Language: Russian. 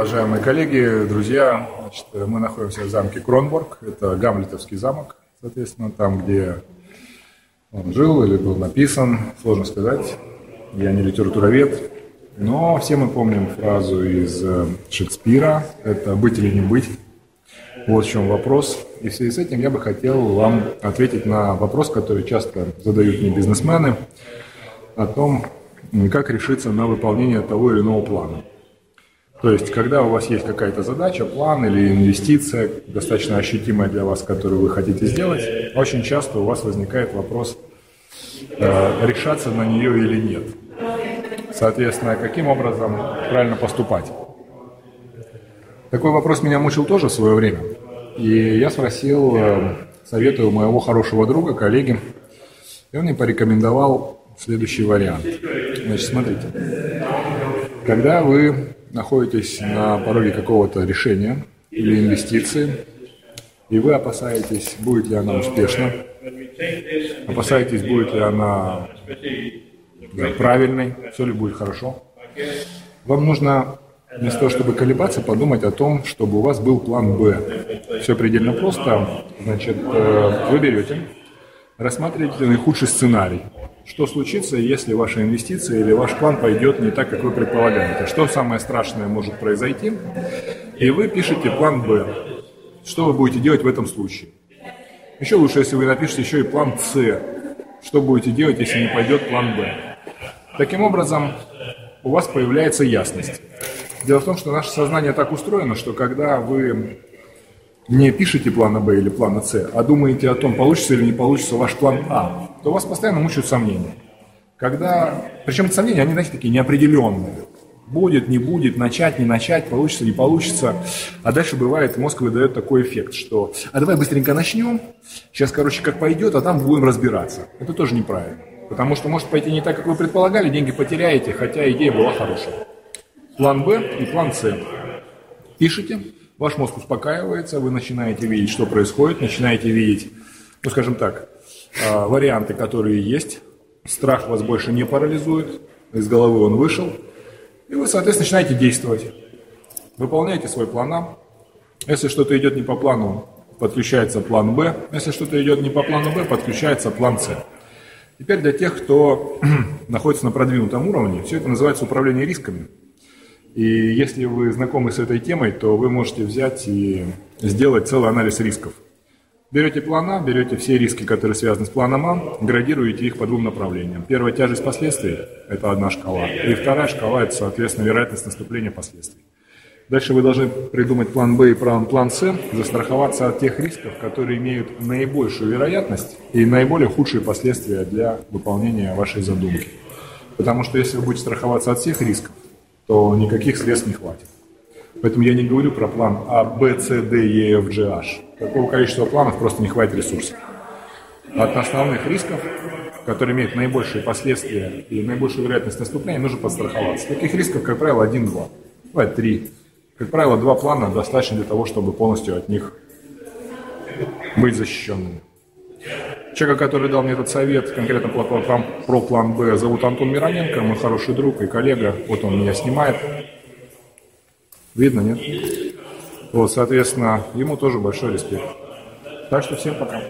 Мои коллеги, друзья, значит, мы находимся в замке Кронборг. Это Гамлетовский замок, соответственно, там, где он жил или был написан, сложно сказать. Я не литературовед, но все мы помним фразу из э, Шекспира «это быть или не быть». Вот в чем вопрос. И в связи с этим я бы хотел вам ответить на вопрос, который часто задают мне бизнесмены, о том, как решиться на выполнение того или иного плана. То есть, когда у вас есть какая-то задача, план или инвестиция, достаточно ощутимая для вас, которую вы хотите сделать, очень часто у вас возникает вопрос, э, решаться на нее или нет. Соответственно, каким образом правильно поступать? Такой вопрос меня мучил тоже в свое время. И я спросил э, совета у моего хорошего друга, коллеги, и он мне порекомендовал следующий вариант. Значит, смотрите. Когда вы находитесь на пороге какого-то решения или инвестиции, и вы опасаетесь, будет ли она успешна, опасаетесь, будет ли она да, правильной, все ли будет хорошо, вам нужно вместо того, чтобы колебаться, подумать о том, чтобы у вас был план «Б». Все предельно просто. Значит, э, вы берете, рассматриваете наихудший сценарий – что случится, если ваша инвестиция или ваш план пойдет не так, как вы предполагаете? Что самое страшное может произойти? И вы пишете план «Б». Что вы будете делать в этом случае? Еще лучше, если вы напишете еще и план «С». Что будете делать, если не пойдет план «Б». Таким образом, у вас появляется ясность. Дело в том, что наше сознание так устроено, что когда вы не пишете плана Б или плана С, а думаете о том, получится или не получится ваш план А, то вас постоянно мучают сомнения. Когда, причем эти сомнения, они, знаете, такие неопределенные. Будет, не будет, начать, не начать, получится, не получится. А дальше бывает, мозг выдает такой эффект, что а давай быстренько начнем, сейчас, короче, как пойдет, а там будем разбираться. Это тоже неправильно. Потому что может пойти не так, как вы предполагали, деньги потеряете, хотя идея была хорошая. План Б и план С. Пишите, Ваш мозг успокаивается, вы начинаете видеть, что происходит, начинаете видеть, ну, скажем так, а, варианты, которые есть. Страх вас больше не парализует, из головы он вышел, и вы, соответственно, начинаете действовать. Выполняете свой план А. Если что-то идет не по плану, подключается план Б. Если что-то идет не по плану Б, подключается план С. Теперь для тех, кто находится на продвинутом уровне, все это называется управление рисками – и если вы знакомы с этой темой, то вы можете взять и сделать целый анализ рисков. Берете план А, берете все риски, которые связаны с планом А, градируете их по двум направлениям. Первая тяжесть последствий – это одна шкала. И вторая шкала – это, соответственно, вероятность наступления последствий. Дальше вы должны придумать план Б и план, С, застраховаться от тех рисков, которые имеют наибольшую вероятность и наиболее худшие последствия для выполнения вашей задумки. Потому что если вы будете страховаться от всех рисков, то никаких средств не хватит. Поэтому я не говорю про план А, Б, С, Д, Е, Ф, G, H. Такого количества планов просто не хватит ресурсов. От основных рисков, которые имеют наибольшие последствия и наибольшую вероятность наступления, нужно подстраховаться. Таких рисков, как правило, один-два. Бывает три. Как правило, два плана достаточно для того, чтобы полностью от них быть защищенными. Человека, который дал мне этот совет, конкретно про, про план Б, зовут Антон Мироненко, мой хороший друг и коллега. Вот он меня снимает. Видно, нет? Вот, соответственно, ему тоже большой респект. Так что всем пока.